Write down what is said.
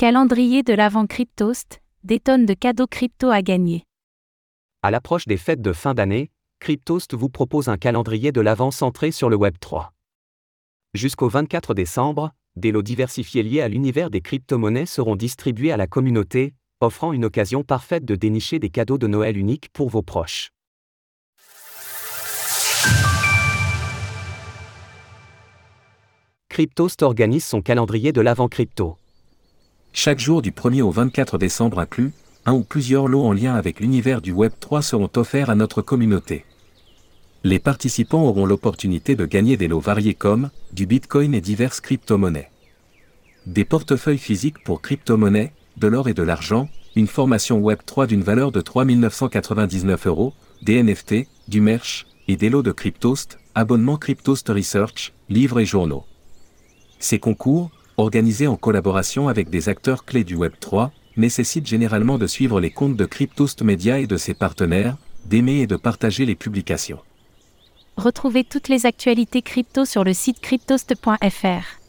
Calendrier de l'Avent Cryptost, des tonnes de cadeaux crypto à gagner. À l'approche des fêtes de fin d'année, Cryptost vous propose un calendrier de l'Avent centré sur le Web 3. Jusqu'au 24 décembre, des lots diversifiés liés à l'univers des crypto-monnaies seront distribués à la communauté, offrant une occasion parfaite de dénicher des cadeaux de Noël uniques pour vos proches. Cryptost organise son calendrier de l'Avent crypto. Chaque jour du 1er au 24 décembre inclus, un ou plusieurs lots en lien avec l'univers du Web 3 seront offerts à notre communauté. Les participants auront l'opportunité de gagner des lots variés comme du Bitcoin et diverses crypto-monnaies. Des portefeuilles physiques pour crypto-monnaies, de l'or et de l'argent, une formation Web 3 d'une valeur de 3 999 euros, des NFT, du merch, et des lots de Cryptost, abonnement Cryptost Research, livres et journaux. Ces concours, organisés en collaboration avec des acteurs clés du Web 3, nécessitent généralement de suivre les comptes de Cryptost Media et de ses partenaires, d'aimer et de partager les publications. Retrouvez toutes les actualités crypto sur le site cryptost.fr.